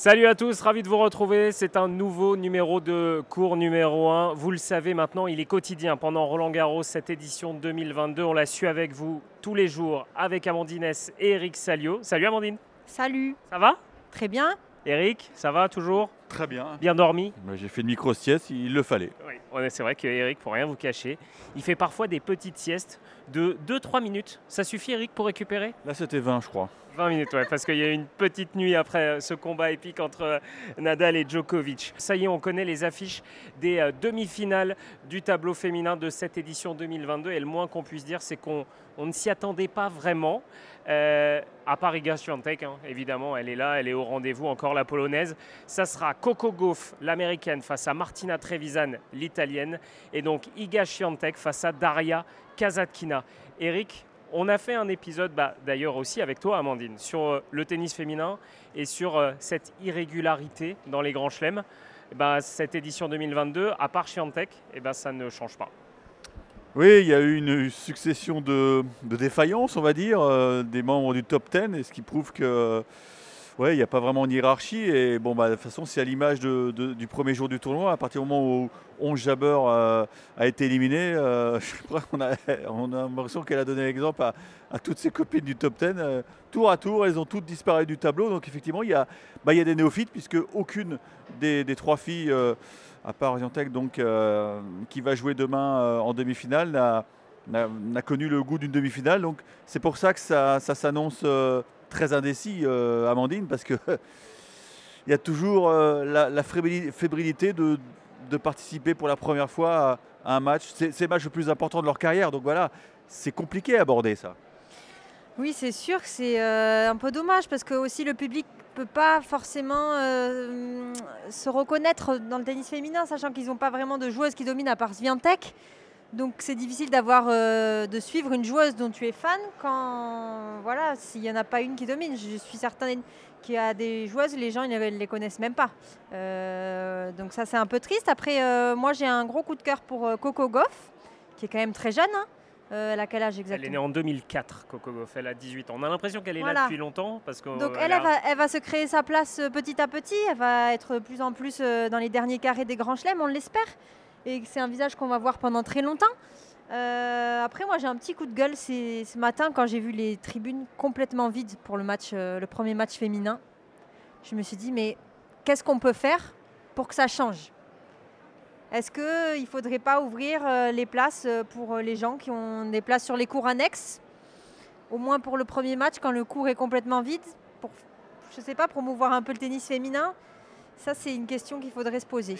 Salut à tous, ravi de vous retrouver. C'est un nouveau numéro de cours numéro 1. Vous le savez maintenant, il est quotidien pendant Roland Garros, cette édition 2022. On l'a su avec vous tous les jours avec Amandine S et Eric Salio. Salut Amandine. Salut. Ça va? Très bien. Eric, ça va toujours? Très bien. Bien dormi? Bah, J'ai fait une micro-sieste, il le fallait. Oui, c'est vrai que Eric, pour rien vous cacher, il fait parfois des petites siestes de 2-3 minutes. Ça suffit Eric pour récupérer? Là, c'était 20, je crois. 20 minutes, ouais, parce qu'il y a eu une petite nuit après ce combat épique entre Nadal et Djokovic. Ça y est, on connaît les affiches des euh, demi-finales du tableau féminin de cette édition 2022. Et le moins qu'on puisse dire, c'est qu'on on ne s'y attendait pas vraiment. Euh, à part Iga Swiatek, hein, évidemment, elle est là, elle est au rendez-vous, encore la polonaise. Ça sera Coco Gauff, l'américaine, face à Martina Trevisan, l'italienne. Et donc Iga Swiatek face à Daria Kazatkina. Eric, on a fait un épisode, bah, d'ailleurs aussi avec toi, Amandine, sur euh, le tennis féminin et sur euh, cette irrégularité dans les grands chelems. Ben, cette édition 2022, à part Chiantec, eh ben, ça ne change pas. Oui, il y a eu une succession de, défaillances, on va dire, euh, des membres du top 10, et ce qui prouve que ouais, il n'y a pas vraiment de hiérarchie. Et bon, bah, de toute façon, c'est à l'image du premier jour du tournoi. À partir du moment où 11 Jabber euh, a été éliminé, euh, je crois qu'on a, on a l'impression qu'elle a donné l'exemple à, toutes ses copines du top 10. euh, tour à tour, elles ont toutes disparu du tableau. Donc effectivement, il y a, bah, y a des néophytes, puisque aucune des, trois filles, euh, à part Orientec, donc, euh, qui va jouer demain euh, en demi-finale, n'a connu le goût d'une demi-finale. C'est pour ça que ça, s'annonce euh, très indécis, Amandine, parce que il y a toujours la, fébrilité, de, participer pour la première fois à, à un match. C'est le match le plus important de leur carrière. Donc voilà, c'est compliqué à aborder ça. Oui, c'est sûr que c'est un peu dommage parce que aussi le public peut pas forcément euh, se reconnaître dans le tennis féminin, sachant qu'ils n'ont pas vraiment de joueuses qui dominent à part Swiatek. Donc c'est difficile d'avoir euh, de suivre une joueuse dont tu es fan quand voilà s'il n'y en a pas une qui domine. Je suis certaine qu'il y a des joueuses, les gens ils ne les connaissent même pas. Euh, donc ça c'est un peu triste. Après moi j'ai un gros coup de cœur pour Coco Goff, qui est quand même très jeune. hein. Euh, elle a quel âge Elle est exactement née en 2004, Coco Gauff, elle a 18 ans. On a l'impression qu'elle est là depuis longtemps. Parce que, Donc euh, elle, a- elle va, elle va se créer sa place euh, petit à petit. Elle va être de plus en plus dans les derniers carrés des grands chelems, on l'espère. Et c'est un visage qu'on va voir pendant très longtemps. Euh, après, moi, j'ai un petit coup de gueule c'est ce matin quand j'ai vu les tribunes complètement vides pour le match, le premier match féminin. Je me suis dit, mais qu'est-ce qu'on peut faire pour que ça change? Est-ce qu'il ne faudrait pas ouvrir euh, les places euh, pour euh, les gens qui ont des places sur les cours annexes? Au moins pour le premier match, quand le cours est complètement vide pour, je sais pas, promouvoir un peu le tennis féminin? Ça, c'est une question qu'il faudrait se poser.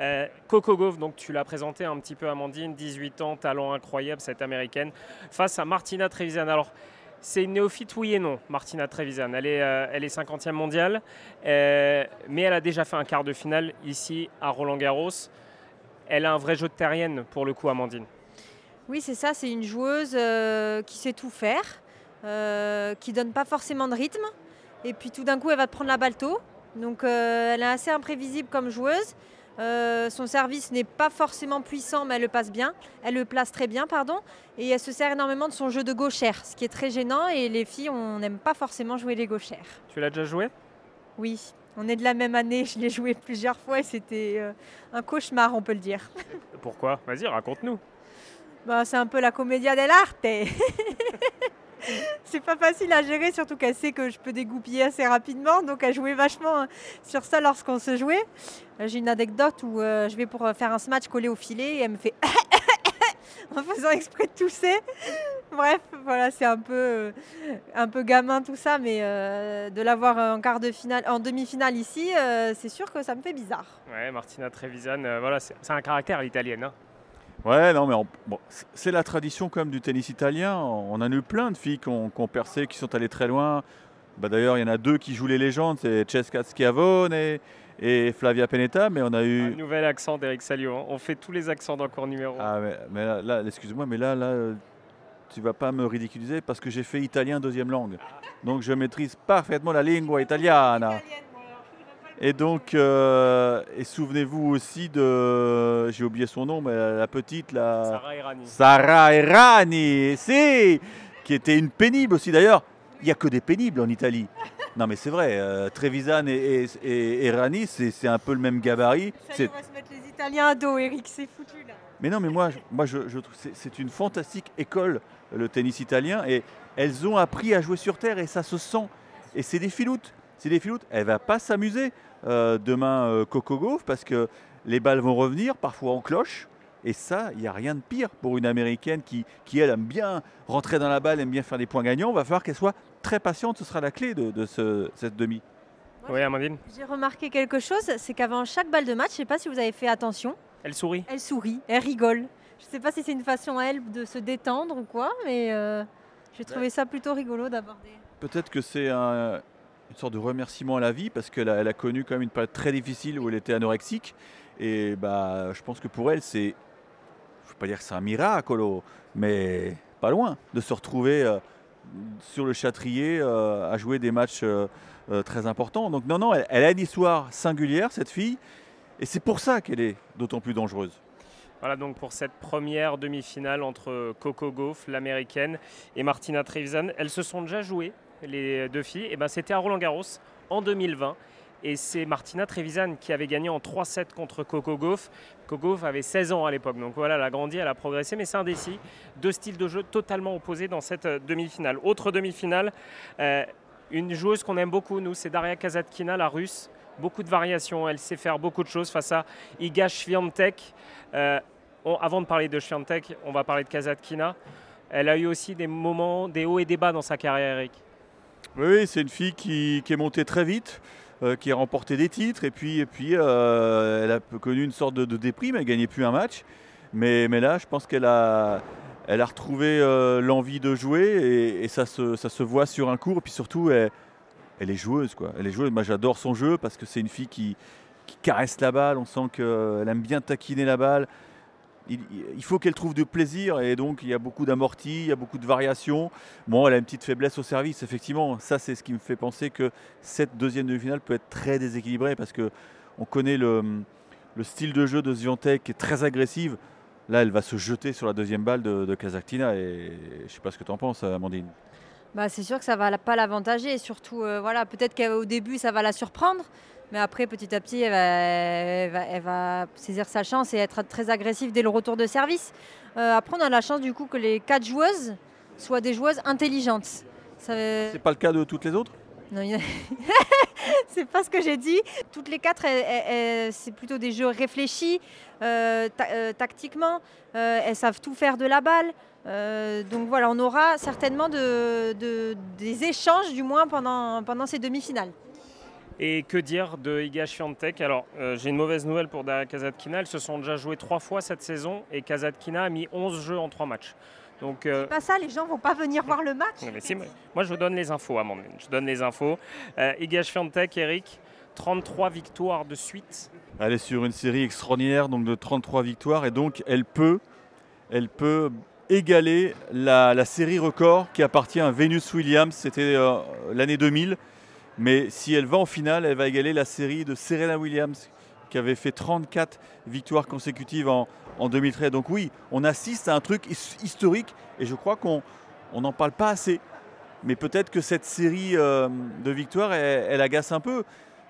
Euh, Coco Gauff, donc tu l'as présenté un petit peu, Amandine, 18 ans, talent incroyable, cette américaine, face à Martina Trevisan. Alors, c'est une néophyte, oui et non, Martina Trevisan. Elle est, euh, elle est 50e mondiale, euh, mais elle a déjà fait un quart de finale ici à Roland Garros. Elle a un vrai jeu de terrienne pour le coup, Amandine. Oui, c'est ça, c'est une joueuse euh, qui sait tout faire, euh, qui donne pas forcément de rythme. Et puis tout d'un coup, elle va te prendre la balle tôt. Donc euh, elle est assez imprévisible comme joueuse. Euh, son service n'est pas forcément puissant, mais elle le passe bien. Elle le place très bien, pardon. Et elle se sert énormément de son jeu de gauchère, ce qui est très gênant. Et les filles, on n'aime pas forcément jouer les gauchères. Tu l'as déjà joué? Oui, on est de la même année. Je l'ai joué plusieurs fois et c'était euh, un cauchemar, on peut le dire. Pourquoi? Vas-y, raconte-nous. Bah, c'est un peu la commedia dell'arte. c'est pas facile à gérer, surtout qu'elle sait que je peux dégoupiller assez rapidement. Donc elle jouait vachement euh, sur ça lorsqu'on se jouait. J'ai une anecdote où euh, je vais pour euh, faire un smash collé au filet et elle me fait en faisant exprès de tousser. Bref, voilà, c'est un peu, euh, un peu gamin tout ça, mais euh, de l'avoir en quart de finale, en demi-finale ici, euh, c'est sûr que ça me fait bizarre. Ouais, Martina Trevisan, euh, voilà, c'est un caractère l'italienne. hein. Ouais, non, mais on- bon, c'est la tradition quand même du tennis italien. On en a eu plein de filles qui ont, qui ont percé, qui sont allées très loin. Bah, D'ailleurs, il y en a deux qui jouent les légendes, c'est Cesca Schiavone et, et Flavia Penetta, mais on a Un eu... nouvel accent d'Eric Salio. hein. On fait tous les accents dans cours numéro. Ah, mais, mais là, là, excuse-moi, mais là, là, tu vas pas me ridiculiser parce que j'ai fait italien deuxième langue. Donc je maîtrise parfaitement la lingua italiana. Et donc, euh, et souvenez-vous aussi de, j'ai oublié son nom, mais la, la petite, la Sarah Errani. Sarah Errani, si, qui était une pénible aussi d'ailleurs. il n'y a que des pénibles en Italie. Non mais c'est vrai, euh, Trevisan et, et, et Rani, c'est un peu le même gabarit. Ça on va se mettre les Italiens à dos, Eric, c'est foutu là. Mais non, mais moi, moi je, je c'est- une fantastique école, le tennis italien, et elles ont appris à jouer sur terre, et ça se sent. Et c'est des filoutes, c'est des filoutes. Elle va pas s'amuser euh, demain euh, Coco Gauff, parce que les balles vont revenir, parfois en cloche, et ça, il n'y a rien de pire pour une Américaine qui, qui, elle, aime bien rentrer dans la balle, aime bien faire des points gagnants. Il va falloir qu'elle soit très patiente, ce sera la clé de, de ce- cette demi. Oui, Amandine J'ai remarqué quelque chose, c'est qu'avant chaque balle de match, je sais pas si vous avez fait attention, Elle sourit. elle sourit, elle rigole. Je sais pas si c'est une façon à elle de se détendre ou quoi, mais euh, j'ai trouvé ça plutôt rigolo d'aborder. Peut-être que c'est un- une sorte de remerciement à la vie parce qu'elle a, elle a connu quand même une période très difficile où elle était anorexique. Et bah, je pense que pour elle, c'est, je ne veux pas dire que c'est un miracle, mais pas loin de se retrouver euh, sur le châtrier euh, à jouer des matchs euh, euh, très importants. Donc non, non, elle, elle a une histoire singulière, cette fille. Et c'est pour ça qu'elle est d'autant plus dangereuse. Voilà donc pour cette première demi-finale entre Coco Gauff, l'américaine, et Martina Trevisan. Elles se sont déjà jouées, les deux filles. Et ben c'était à Roland Garros en 2020. Et c'est Martina Trevisan qui avait gagné en 3-7 contre Coco Gauff. Coco Gauff avait 16 ans à l'époque. Donc voilà, elle a grandi, elle a progressé. Mais c'est indécis. Deux styles de jeu totalement opposés dans cette euh, demi-finale. Autre demi-finale, euh, une joueuse qu'on aime beaucoup, nous, c'est Daria Kazatkina, la russe. Beaucoup de variations. Elle sait faire beaucoup de choses face à Iga Swiatek. Euh, avant de parler de Swiatek, on va parler de Kazatkina. Elle a eu aussi des moments, des hauts et des bas dans sa carrière, Eric. Oui, c'est une fille qui est montée très vite, euh, qui a remporté des titres, et puis, et puis euh, elle a connu une sorte de, déprime, elle ne gagnait plus un match. Mais, mais là, je pense qu'elle a, elle a retrouvé euh, l'envie de jouer, et, ça, se, ça se voit sur un cours, et puis surtout, elle, elle est joueuse. Quoi. Elle est joueuse. Moi, j'adore son jeu, parce que c'est une fille qui caresse la balle, on sent qu'elle aime bien taquiner la balle. Il, faut qu'elle trouve du plaisir et donc il y a beaucoup d'amortis, il y a beaucoup de variations. Bon, elle a une petite faiblesse au service, effectivement. Ça, c'est ce qui me fait penser que cette deuxième demi-finale peut être très déséquilibrée parce que on connaît le, le style de jeu de Zviantek qui est très agressive. Là, elle va se jeter sur la deuxième balle de, de Kazakhtina et je ne sais pas ce que tu en penses, Amandine. Bah, c'est sûr que ça va la- pas l'avantager et surtout, euh, voilà, peut-être qu'au début ça va la surprendre, mais après petit à petit elle va, elle va- elle va saisir sa chance et être très agressive dès le retour de service. Euh, après on a la chance du coup que les quatre joueuses soient des joueuses intelligentes. Ça- C'est pas le cas de toutes les autres? Non, a- c'est pas ce que j'ai dit. Toutes les quatre, c'est plutôt des jeux réfléchis euh, ta- euh, tactiquement. Euh, elles savent tout faire de la balle. Euh, donc voilà, on aura certainement de- de- des échanges, du moins pendant, pendant ces demi-finales. Et que dire de Iga Swiatek Alors, euh, j'ai une mauvaise nouvelle pour Daria Kazatkina. Elles se sont déjà jouées trois fois cette saison et Kazatkina a mis 11 jeux en trois matchs. Donc, euh, Pas ça, les gens vont pas venir voir le match. non, mais si, moi, je vous donne les infos, Amandine. Je donne les infos. Euh, Iga Swiatek, Eric, 33 victoires de suite. Elle est sur une série extraordinaire, donc de 33 victoires, et donc elle peut, elle peut égaler la, la série record qui appartient à Venus Williams. C'était euh, l'année 2000, mais si elle va en finale, elle va égaler la série de Serena Williams qui avait fait 34 victoires consécutives en, en 2013. Donc oui, on assiste à un truc his- historique, et je crois qu'on on n'en parle pas assez. Mais peut-être que cette série euh, de victoires, elle, agace un peu.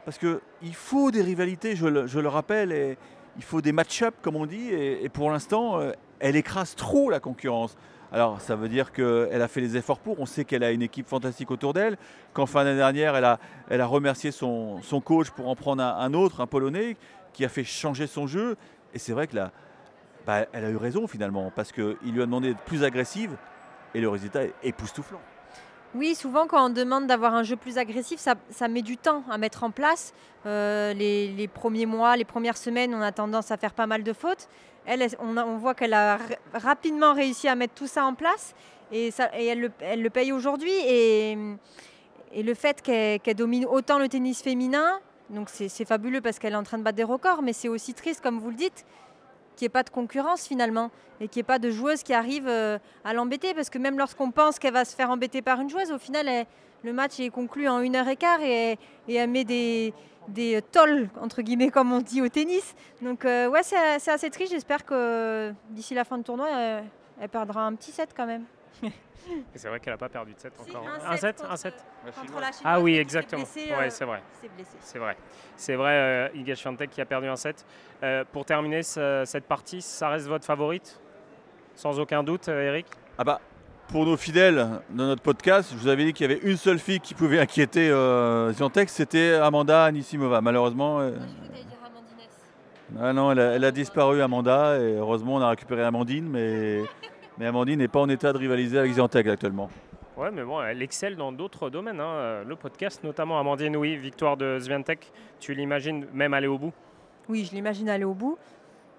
Parce qu'il faut des rivalités, je le, rappelle, et il faut des match-up, comme on dit, et, et pour l'instant, euh, elle écrase trop la concurrence. Alors, ça veut dire qu'elle a fait les efforts pour. On sait qu'elle a une équipe fantastique autour d'elle. Qu'en fin d'année dernière, elle a, remercié son, coach pour en prendre un, autre, un Polonais, qui a fait changer son jeu. Et c'est vrai que bah, elle a eu raison finalement, parce qu'il lui a demandé d'être plus agressive, et le résultat est époustouflant. Oui, souvent quand on demande d'avoir un jeu plus agressif, ça, met du temps à mettre en place. Euh, les, premiers mois, les premières semaines, on a tendance à faire pas mal de fautes. Elle, on, voit qu'elle a rapidement réussi à mettre tout ça en place et, elle, le, paye aujourd'hui. Et, le fait qu'elle domine autant le tennis féminin, donc c'est fabuleux parce qu'elle est en train de battre des records, mais c'est aussi triste, comme vous le dites, qu'il n'y ait pas de concurrence finalement et qu'il n'y ait pas de joueuse qui arrive euh, à l'embêter parce que même lorsqu'on pense qu'elle va se faire embêter par une joueuse, au final, le match est conclu en une heure et quart et, elle met des, des tolls, entre guillemets, comme on dit au tennis. Donc, euh, ouais, c'est assez triste. J'espère que d'ici la fin du tournoi, euh, elle perdra un petit set quand même. C'est vrai qu'elle n'a pas perdu de 7 Si, encore. un 7 contre- Un 7 Contre la Ah oui, exactement. blessée, Ouais, euh, c'est vrai. C'est vrai. C'est vrai, euh, Iga Swiatek qui a perdu un 7. Euh, pour terminer ce- cette partie, ça reste votre favorite? Sans aucun doute, euh, Eric? Ah bah, pour nos fidèles de notre podcast, je vous avais dit qu'il y avait une seule fille qui pouvait inquiéter euh, Ziantec, c'était Amanda Anisimova. Malheureusement, euh, ah non, elle a, elle a disparu Amanda et heureusement on a récupéré Amandine, mais, mais Amandine n'est pas en état de rivaliser avec Ziantec actuellement. Ouais, mais bon, elle excelle dans d'autres domaines. hein. Le podcast, notamment Amandine, oui, victoire de Swiatek. Tu l'imagines même aller au bout? Oui, je l'imagine aller au bout.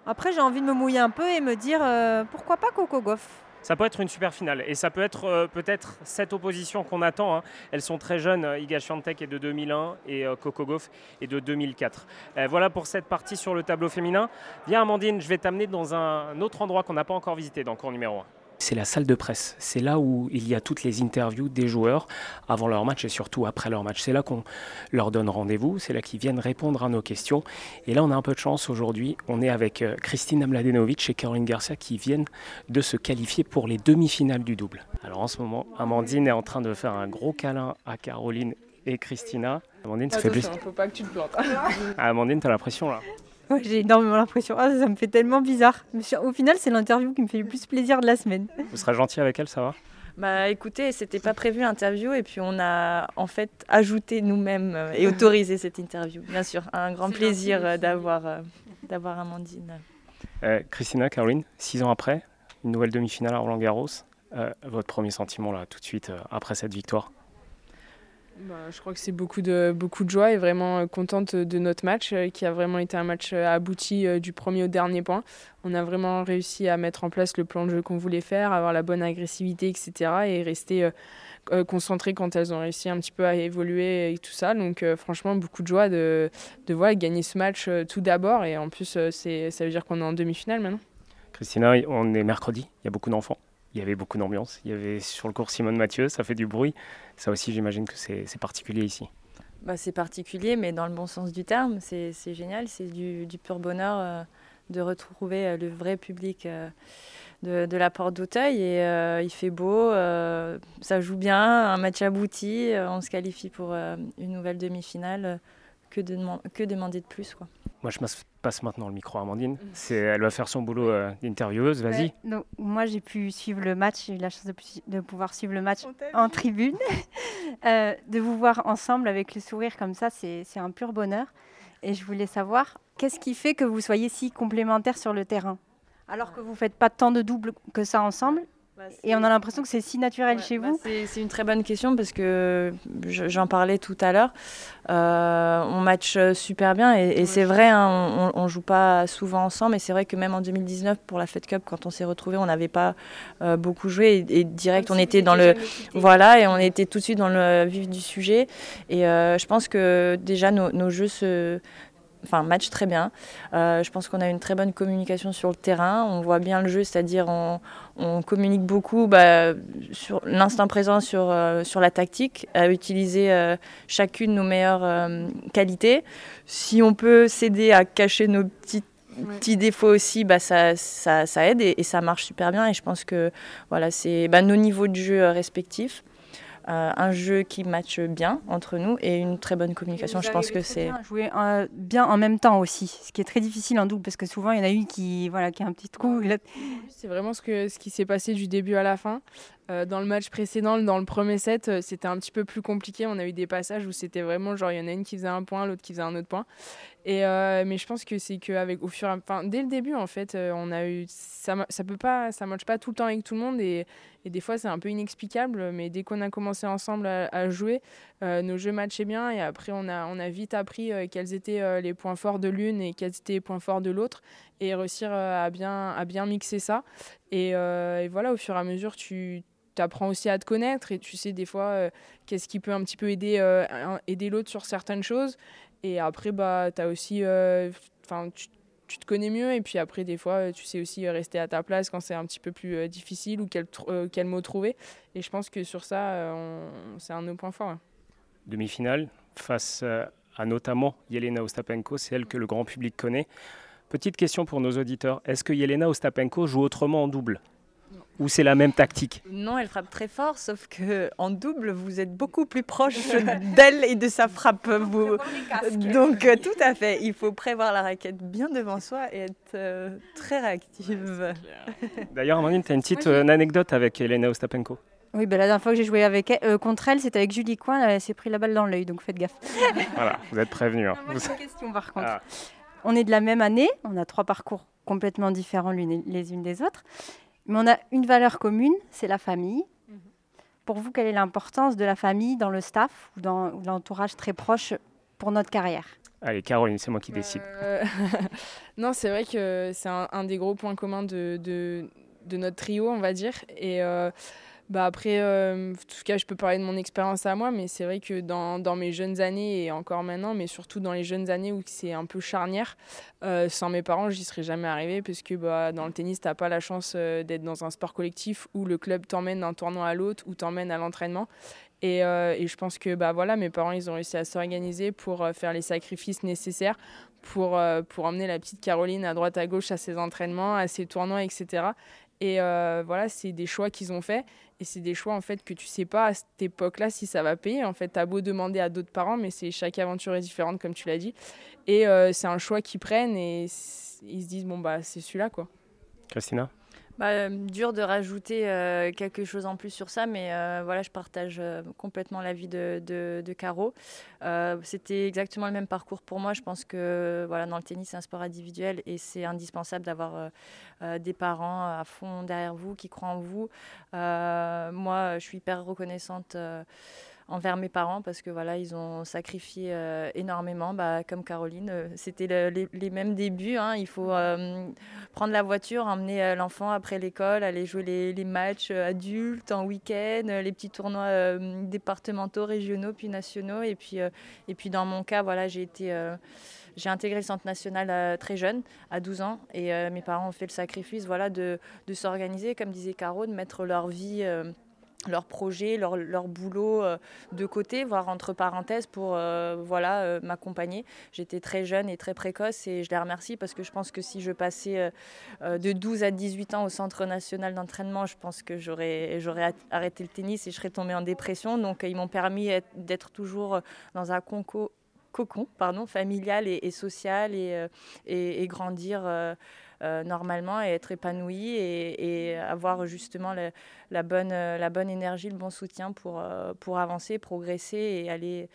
Après, j'ai envie de me mouiller un peu et me dire euh, pourquoi pas Coco Goff? Ça peut être une super finale et ça peut être euh, peut-être cette opposition qu'on attend. hein. Elles sont très jeunes. euh, Iga Swiatek est de 2001 et euh, Coco Gauff est de 2004. Euh, voilà pour cette partie sur le tableau féminin. Viens Amandine, je vais t'amener dans un autre endroit qu'on n'a pas encore visité dans le cours numéro 1. C'est la salle de presse. C'est là où il y a toutes les interviews des joueurs avant leur match et surtout après leur match. C'est là qu'on leur donne rendez-vous. C'est là qu'ils viennent répondre à nos questions. Et là, on a un peu de chance aujourd'hui. On est avec euh, Christina Mladenovic et Caroline Garcia qui viennent de se qualifier pour les demi-finales du double. Alors en ce moment, Amandine est en train de faire un gros câlin à Caroline et Christina. Amandine, ça fait plus. Faut pas que tu te plantes. Ah, Amandine, t'as la pression là. Ouais, J'ai énormément l'impression. Ah, ça me fait tellement bizarre. Au final, c'est l'interview qui me fait le plus plaisir de la semaine. Vous serez gentil avec elle, ça va Bah écoutez, c'était pas prévu interview et puis on a en fait ajouté nous-mêmes euh, et autorisé cette interview. Bien sûr, un grand plaisir euh, d'avoir euh, d'avoir Amandine. Euh, Christina, Caroline, six ans après, une nouvelle demi-finale à Roland Garros. Euh, votre premier sentiment là, tout de suite euh, après cette victoire Bah, je crois que c'est beaucoup de, beaucoup de joie et vraiment euh, contente de notre match euh, qui a vraiment été un match euh, abouti du premier au dernier point. On a vraiment réussi à mettre en place le plan de jeu qu'on voulait faire, avoir la bonne agressivité, etc. et rester concentré quand elles ont réussi un petit peu à évoluer et tout ça. Donc franchement, beaucoup de joie de, de voilà, gagner ce match tout d'abord et en plus, ça veut dire qu'on est en demi-finale maintenant. Christina, on est mercredi, il y a beaucoup d'enfants. Il y avait beaucoup d'ambiance. Il y avait sur le cours Simone Mathieu, ça fait du bruit. Ça aussi, j'imagine que c'est particulier ici. Bah, c'est particulier, mais dans le bon sens du terme, c'est génial, c'est du, pur bonheur euh, de retrouver euh, le vrai public euh, de, de la porte d'Auteuil. Et il fait beau, ça joue bien, un match abouti, on se qualifie pour une nouvelle demi-finale. Que, de deman- que demander de plus quoi. Moi, je passe maintenant le micro à Amandine. C'est, elle va faire son boulot euh, d'intervieweuse. Vas-y. Ouais, moi, j'ai pu suivre le match, j'ai eu la chance de, pouvoir suivre le match en tribune. Euh, de vous voir ensemble avec le sourire comme ça, c'est c'est un pur bonheur. Et je voulais savoir, qu'est-ce qui fait que vous soyez si complémentaires sur le terrain? Alors que vous ne faites pas tant de doubles que ça ensemble, et on a l'impression que c'est si naturel Ouais, chez bah, vous. c'est- une très bonne question parce que je- j'en parlais tout à l'heure. Euh, on match super bien et, et c'est vrai, hein, on, on joue pas souvent ensemble. Et c'est vrai que même en 2019 pour la Fed Cup, quand on s'est retrouvés, on n'avait pas euh, beaucoup joué et, et direct, on était dans le voilà et on était tout de suite dans le vif du sujet. Et euh, je pense que déjà nos, nos jeux se Enfin, match très bien. Euh, je pense qu'on a une très bonne communication sur le terrain. On voit bien le jeu, c'est-à-dire on, on communique beaucoup bah, sur l'instant présent, sur, euh, sur la tactique, à utiliser euh, chacune nos meilleures euh, qualités. Si on peut s'aider à cacher nos petits, petits défauts aussi, bah, ça, ça, ça aide et, et ça marche super bien. Et je pense que voilà, c'est bah, nos niveaux de jeu respectifs. Euh, un jeu qui matche bien entre nous et une très bonne communication. Je pense que c'est. Jouer euh, bien en même temps aussi, ce qui est très difficile en double, parce que souvent, il y en a une qui, voilà, qui a un petit l'autre- C'est vraiment ce, que, ce qui s'est passé du début à la fin. Euh, dans le match précédent, dans le premier set, euh, c'était un petit peu plus compliqué. On a eu des passages où c'était vraiment genre, il y en a une qui faisait un point, l'autre qui faisait un autre point. Et, euh, mais je pense que c'est qu'avec au fur et à enfin, dès le début, en fait, on a eu. Ça, ça peut pas, ça marche pas tout le temps avec tout le monde. Et, et des fois, c'est un peu inexplicable. Mais dès qu'on a commencé ensemble à, jouer, nos jeux matchaient bien. Et après, on a, on a vite appris quels étaient les points forts de l'une et quels étaient les points forts de l'autre. Et réussir à, bien, à bien mixer ça. Et voilà, au fur et à mesure, tu apprends aussi à te connaître et tu sais des fois euh, qu'est-ce qui peut un petit peu aider, euh, aider l'autre sur certaines choses. Et après, bah, as aussi, euh, tu, tu te connais mieux et puis après, des fois, tu sais aussi rester à ta place quand c'est un petit peu plus difficile ou quel, mot trouver. Et je pense que sur ça, c'est un de nos points forts. ouais. Demi-finale face à notamment Yelena Ostapenko, c'est elle que le grand public connaît. Petite question pour nos auditeurs est-ce que Yelena Ostapenko joue autrement en double? Ou c'est la même tactique Non, elle frappe très fort, sauf que en double, vous êtes beaucoup plus proche d'elle et de sa frappe. Vous. Donc, euh, tout à fait. Il faut prévoir la raquette bien devant soi et être euh, très réactive. D'ailleurs, Amandine, tu as une petite euh, anecdote avec Elena Ostapenko oui, ben la dernière fois que j'ai joué avec elle, contre elle, c'était avec Julie Coin. Elle s'est pris la balle dans l'œil, donc faites gaffe. voilà, vous êtes prévenus. Hein. Une question par contre. Ah. On est de la même année, on a trois parcours complètement différents les unes des autres. Mais on a une valeur commune, c'est la famille. Mhm. Pour vous, quelle est l'importance de la famille dans le staff ou dans l'entourage très proche pour notre carrière? Allez, Caroline, c'est moi qui décide. Euh, non, c'est vrai que c'est un, des gros points communs de, de, notre trio, on va dire. Et euh, bah après, euh, en tout cas, je peux parler de mon expérience à moi, mais c'est vrai que dans, dans, mes jeunes années et encore maintenant, mais surtout dans les jeunes années où c'est un peu charnière, euh, sans mes parents, j'y serais jamais arrivée parce que bah, dans le tennis, tu n'as pas la chance euh, d'être dans un sport collectif où le club t'emmène d'un tournoi à l'autre ou t'emmène à l'entraînement. Et, et, je pense que bah, voilà, mes parents, ils ont réussi à s'organiser pour faire les sacrifices nécessaires pour, pour emmener la petite Caroline à droite à gauche à ses entraînements, à ses tournois, etc. Et voilà, c'est des choix qu'ils ont faits. Et c'est des choix en fait que tu sais pas à cette époque-là si ça va payer. En fait, tu as beau demander à d'autres parents, mais c'est chaque aventure est différente comme tu l'as dit. Et euh, c'est un choix qu'ils prennent et ils se disent bon bah c'est celui-là quoi. Christina? Bah, euh, dur de rajouter euh, quelque chose en plus sur ça, mais euh, voilà, je partage complètement l'avis de, de, de, Caro. C'était exactement le même parcours pour moi. Je pense que voilà, dans le tennis, c'est un sport individuel et c'est indispensable d'avoir des parents à fond derrière vous qui croient en vous. moi, je suis hyper reconnaissante envers mes parents parce que voilà, ils ont sacrifié euh, énormément, bah, comme Caroline. Euh, c'était les, mêmes débuts. Hein. Il faut euh, prendre la voiture, emmener l'enfant après l'école, aller jouer les, matchs adultes en week-end, les petits tournois départementaux, régionaux, puis nationaux. Et puis, et puis dans mon cas, voilà, j'ai été j'ai intégré le centre national très jeune, à 12 ans, et mes parents ont fait le sacrifice voilà, de, de s'organiser, comme disait Caro, de mettre leur vie leur projet, leur, leur boulot euh, de côté, voire entre parenthèses, pour euh, voilà, euh, m'accompagner. J'étais très jeune et très précoce et je les remercie parce que je pense que si je passais de 12 à 18 ans au Centre national d'entraînement, je pense que j'aurais, j'aurais arrêté le tennis et je serais tombée en dépression. Donc ils m'ont permis d'être toujours dans un cocon familial et, social et, et, grandir normalement et être épanoui et, avoir justement la, bonne, la bonne énergie, le bon soutien pour, euh, pour avancer, progresser et aller,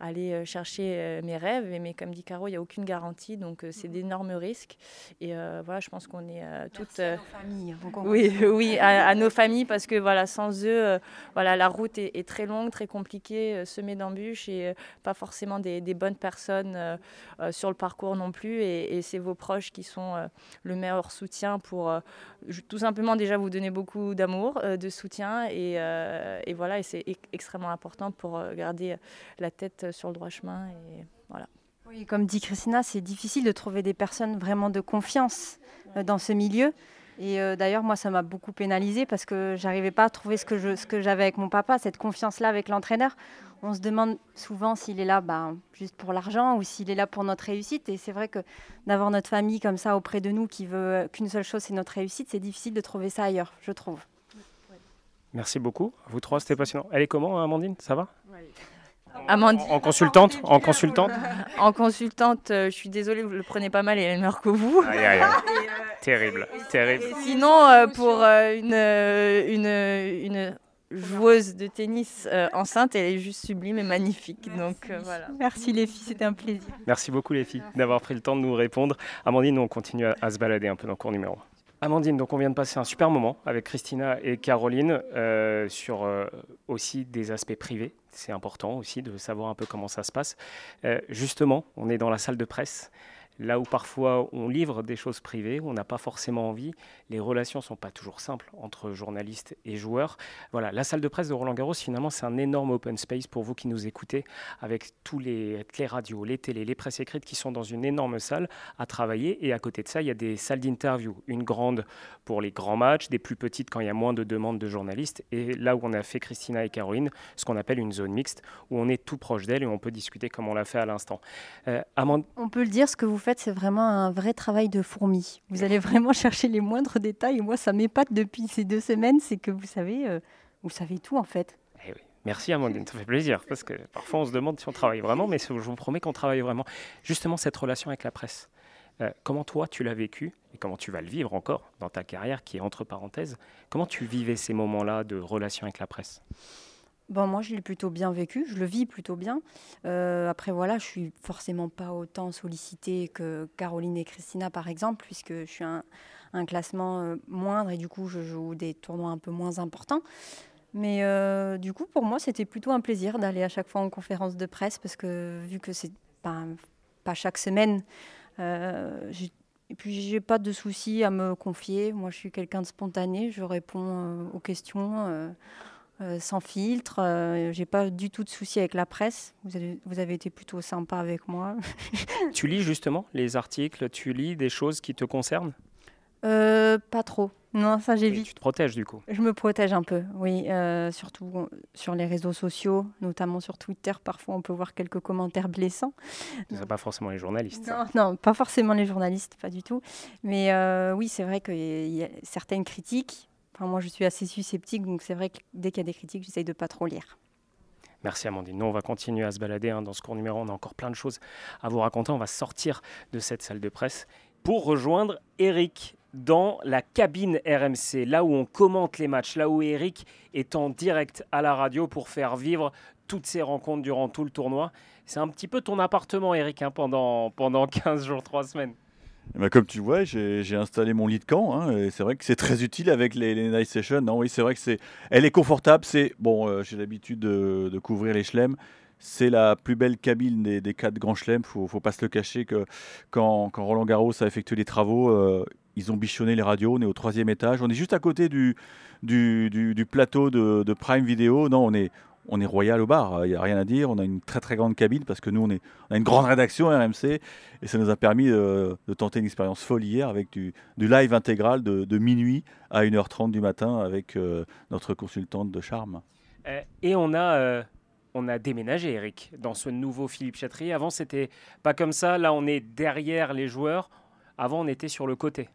aller euh, chercher mes rêves. Mais comme dit Caro, il n'y a aucune garantie, donc c'est mhm. d'énormes risques. Et voilà, je pense qu'on est toutes... À nos familles. Oui, oui à, nos familles, parce que voilà, sans eux, voilà, la route est, très longue, très compliquée, semée d'embûches et pas forcément des, des bonnes personnes sur le parcours non plus. Et, et c'est vos proches qui sont le meilleur soutien pour euh, tout simplement déjà vous donner beaucoup d'amour, euh, de soutien et, euh, et voilà, et c'est extrêmement important pour garder la tête sur le droit chemin et voilà. Oui, comme dit Christina, c'est difficile de trouver des personnes vraiment de confiance dans ce milieu. Et d'ailleurs, moi, ça m'a beaucoup pénalisé parce que j'arrivais pas à trouver ce que, je, ce que j'avais avec mon papa, cette confiance-là avec l'entraîneur on se demande souvent s'il est là ben, juste pour l'argent ou s'il est là pour notre réussite. Et c'est vrai que d'avoir notre famille comme ça auprès de nous qui veut qu'une seule chose, c'est notre réussite, c'est difficile de trouver ça ailleurs, je trouve. Merci beaucoup. Vous trois, c'était passionnant. Elle est comment, Amandine? Ça va? Amandine. En, consultante En consultante En consultante, euh, je suis désolée, vous le prenez pas mal et elle meurt que vous. Aïe, aïe, aïe. terrible, terrible. sinon, euh, pour euh, une, une, une joueuse de tennis euh, enceinte, elle est juste sublime et magnifique. Merci. Donc euh, voilà. Merci les filles, c'était un plaisir. Merci beaucoup les filles d'avoir pris le temps de nous répondre. Amandine, on continue à, se balader un peu dans le cours numéro 1. Amandine, donc on vient de passer un super moment avec Christina et Caroline euh, sur aussi des aspects privés. C'est important aussi de savoir un peu comment ça se passe. justement, on est dans la salle de presse. Là où parfois on livre des choses privées, on n'a pas forcément envie, les relations ne sont pas toujours simples entre journalistes et joueurs. Voilà, la salle de presse de Roland Garros, finalement, c'est un énorme open space pour vous qui nous écoutez, avec tous les, les radios, les télés, les presses écrites qui sont dans une énorme salle à travailler. Et à côté de ça, il y a des salles d'interview, une grande pour les grands matchs, des plus petites quand il y a moins de demandes de journalistes. Et là où on a fait Christina et Caroline, ce qu'on appelle une zone mixte, où on est tout proche d'elle et on peut discuter comme on l'a fait à l'instant. Euh, on peut le dire, ce que vous faites faites, c'est vraiment un vrai travail de fourmi. Vous allez vraiment chercher les moindres détails. Moi, ça m'épate depuis ces deux semaines, c'est que vous savez, euh, vous savez tout en fait. Eh oui. Merci Amandine, ça fait plaisir, parce que parfois on se demande si on travaille vraiment, mais je vous promets qu'on travaille vraiment. Justement, cette relation avec la presse, euh, comment toi tu l'as vécu et comment tu vas le vivre encore dans ta carrière qui est entre parenthèses Comment tu vivais ces moments-là de relation avec la presse? Bon, moi, je l'ai plutôt bien vécu, je le vis plutôt bien. Euh, après, voilà, je suis forcément pas autant sollicitée que Caroline et Christina, par exemple, puisque je suis un, classement euh, moindre et du coup, je joue des tournois un peu moins importants. Mais euh, du coup, pour moi, c'était plutôt un plaisir d'aller à chaque fois en conférence de presse parce que vu que c'est pas, pas chaque semaine, et puis j'ai pas de soucis à me confier. Moi, je suis quelqu'un de spontané, je réponds aux questions. Euh, sans filtre. Euh, j'ai pas du tout de soucis avec la presse. Vous avez, vous avez été plutôt sympa avec moi. tu lis justement les articles, tu lis des choses qui te concernent? Euh, Pas trop. Non, ça j'évite. Tu te protèges du coup? Je me protège un peu, oui. surtout sur les réseaux sociaux, notamment sur Twitter. Parfois, on peut voir quelques commentaires blessants. Ce pas forcément les journalistes. Non, non, pas forcément les journalistes, pas du tout. Mais oui, c'est vrai qu'il y a certaines critiques moi, je suis assez susceptible, donc c'est vrai que dès qu'il y a des critiques, j'essaye de pas trop lire. Merci Amandine. Nous, on va continuer à se balader hein, dans ce cours numéro. On a encore plein de choses à vous raconter. On va sortir de cette salle de presse pour rejoindre Eric dans la cabine RMC, là où on commente les matchs, là où Eric est en direct à la radio pour faire vivre toutes ces rencontres durant tout le tournoi. C'est un petit peu ton appartement, Eric, hein, pendant, pendant 15 jours, 3 semaines. Eh ben, comme tu vois, j'ai installé mon lit de camp. Hein, et c'est vrai que c'est très utile avec les, night sessions. Non, oui, c'est vrai que c'est, elle est confortable. C'est bon, euh, j'ai l'habitude de, couvrir les chelems. C'est la plus belle cabine des, quatre grands chelems. Faut, faut pas se le cacher que quand, Roland Garros a effectué les travaux, euh, ils ont bichonné les radios. On est au troisième étage. On est juste à côté du, plateau de, de, Prime Video. Non, on est, on est royal au bar, il n'y a rien à dire. On a une très très grande cabine parce que nous, on, est, a une grande rédaction RMC et ça nous a permis de, tenter une expérience folle hier avec du, live intégral de, minuit à 1h30 du matin avec euh, notre consultante de charme. Euh, et on a, euh, on a déménagé, Eric, dans ce nouveau Philippe Chatrier. Avant, c'était pas comme ça. Là, on est derrière les joueurs. Avant, on était sur le côté.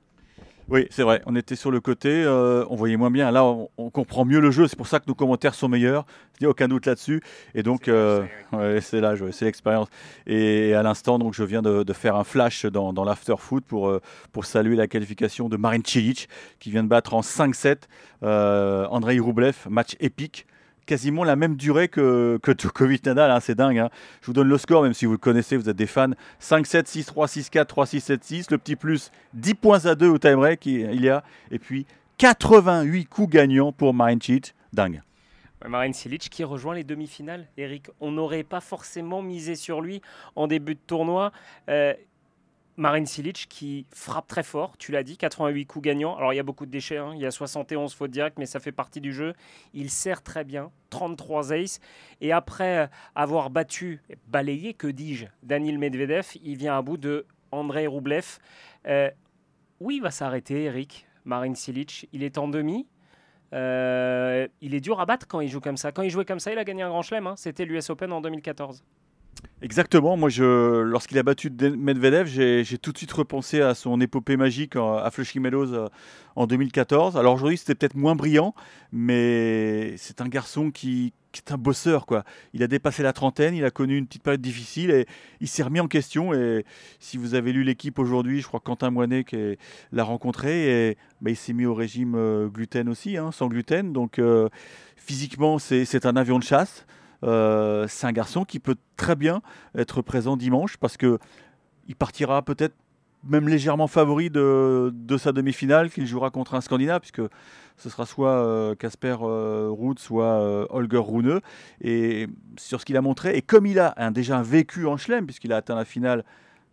Oui, c'est vrai. On était sur le côté, euh, on voyait moins bien. Là, on, comprend mieux le jeu. C'est pour ça que nos commentaires sont meilleurs. Il n'y a aucun doute là-dessus. Et donc, c'est euh, l'âge, c'est l'expérience. Et à l'instant, donc, je viens de, faire un flash dans, dans l'after foot pour, euh, pour saluer la qualification de Marin Cilic, qui vient de battre en 5-7 Andrei Roublev, match épique quasiment la même durée que, que Djokovic Nadal, hein, c'est dingue. Hein. Je vous donne le score, même si vous le connaissez, vous êtes des fans. 5-7, 6-3, 6-4, 3-6, 7-6. Le petit plus, 10 points à 2 au time break, il y a. Et puis 88 coups gagnants pour Marin Cilic. Dingue. Marin Cilic qui rejoint les demi-finales. Eric, on n'aurait pas forcément misé sur lui en début de tournoi. Euh, Marine Silic qui frappe très fort, tu l'as dit, 88 coups gagnants. Alors il y a beaucoup de déchets, hein. il y a 71 fautes directes, mais ça fait partie du jeu. Il sert très bien, 33 aces. Et après avoir battu, balayé, que dis-je, Daniel Medvedev, il vient à bout de Andrei Roublev. Euh, où il va s'arrêter, Eric Marine Silic, il est en demi. Euh, il est dur à battre quand il joue comme ça. Quand il jouait comme ça, il a gagné un grand chelem. Hein. C'était l'US Open en 2014. Exactement. Moi, lorsqu'il a battu Medvedev, j'ai, tout de suite repensé à son épopée magique à Flushing Meadows euh, en 2014. Alors aujourd'hui, c'était peut-être moins brillant, mais c'est un garçon qui, est un bosseur. Quoi. Il a dépassé la trentaine, il a connu une petite période difficile et il s'est remis en question. Et si vous avez lu l'équipe aujourd'hui, je crois que Quentin Moinet l'a rencontré et bah, il s'est mis au régime euh, gluten aussi, hein, sans gluten. Donc euh, physiquement, c'est un avion de chasse. Euh, c'est un garçon qui peut très bien être présent dimanche parce que il partira peut-être même légèrement favori de, sa demi-finale qu'il jouera contre un Scandinave, puisque ce sera soit Casper euh, euh soit euh, Holger Rune. Et sur ce qu'il a montré, et comme il a déjà vécu en chelem, puisqu'il a atteint la finale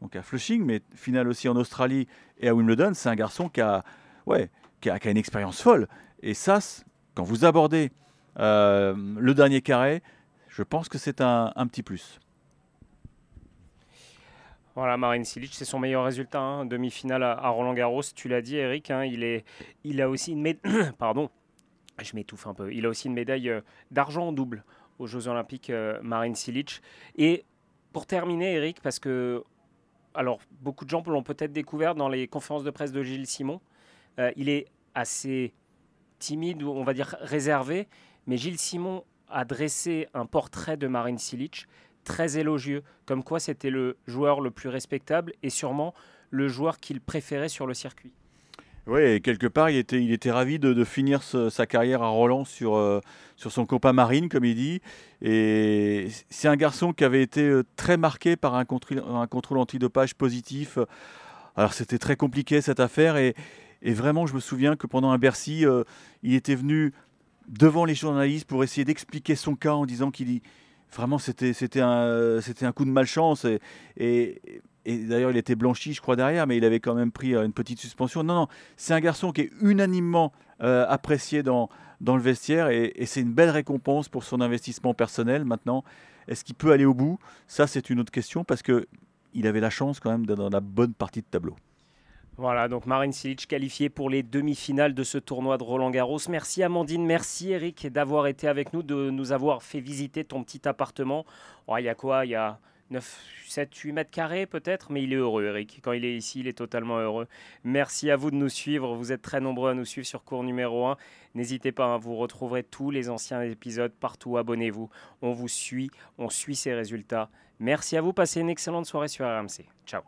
donc à Flushing, mais finale aussi en Australie et à Wimbledon, c'est un garçon qui a, ouais, qui a, une expérience folle. Et ça, quand vous abordez le dernier carré, je pense que c'est un, petit plus. Voilà, Marine Silic, c'est son meilleur résultat. Hein. Demi-finale à, Roland Garros, tu l'as dit, Eric. Hein, il, est, il a aussi une médaille. Pardon, je m'étouffe un peu. Il a aussi une médaille euh, d'argent en double aux Jeux Olympiques, euh, Marine Silic. Et pour terminer, Eric, parce que alors beaucoup de gens l'ont peut-être découvert dans les conférences de presse de Gilles Simon. il est assez timide on va dire réservé, mais Gilles Simon a dressé un portrait de Marine Silic très élogieux, comme quoi c'était le joueur le plus respectable et sûrement le joueur qu'il préférait sur le circuit. Oui, quelque part, il était, il était ravi de, finir sa carrière à Roland sur, euh, sur son copain Marine, comme il dit. Et c'est un garçon qui avait été euh, très marqué par un contrôle, antidopage positif. Alors c'était très compliqué cette affaire et, et, vraiment, je me souviens que pendant un Bercy, euh, il était venu devant les journalistes pour essayer d'expliquer son cas en disant qu'il vraiment c'était un un coup de malchance et, et, d'ailleurs il était blanchi je crois derrière mais il avait quand même pris euh, une petite suspension. Non non c'est un garçon qui est unanimement euh, apprécié dans dans le vestiaire et, c'est une belle récompense pour son investissement personnel. Maintenant est-ce qu'il peut aller au bout? Ça c'est une autre question parce que il avait la chance quand même d'être dans la bonne partie de tableau voilà, donc Marine Silic qualifiée pour les demi-finales de ce tournoi de Roland Garros. Merci Amandine, merci Eric d'avoir été avec nous, de nous avoir fait visiter ton petit appartement. Oh, il y a quoi? Il y a 9, 7, 8 mètres carrés peut-être, mais il est heureux Eric. Quand il est ici, il est totalement heureux. Merci à vous de nous suivre. Vous êtes très nombreux à nous suivre sur cours numéro 1. N'hésitez pas, hein, vous retrouverez tous les anciens épisodes partout. Abonnez-vous. On vous suit, on suit ces résultats. Merci à vous. Passez une excellente soirée sur RMC. Ciao.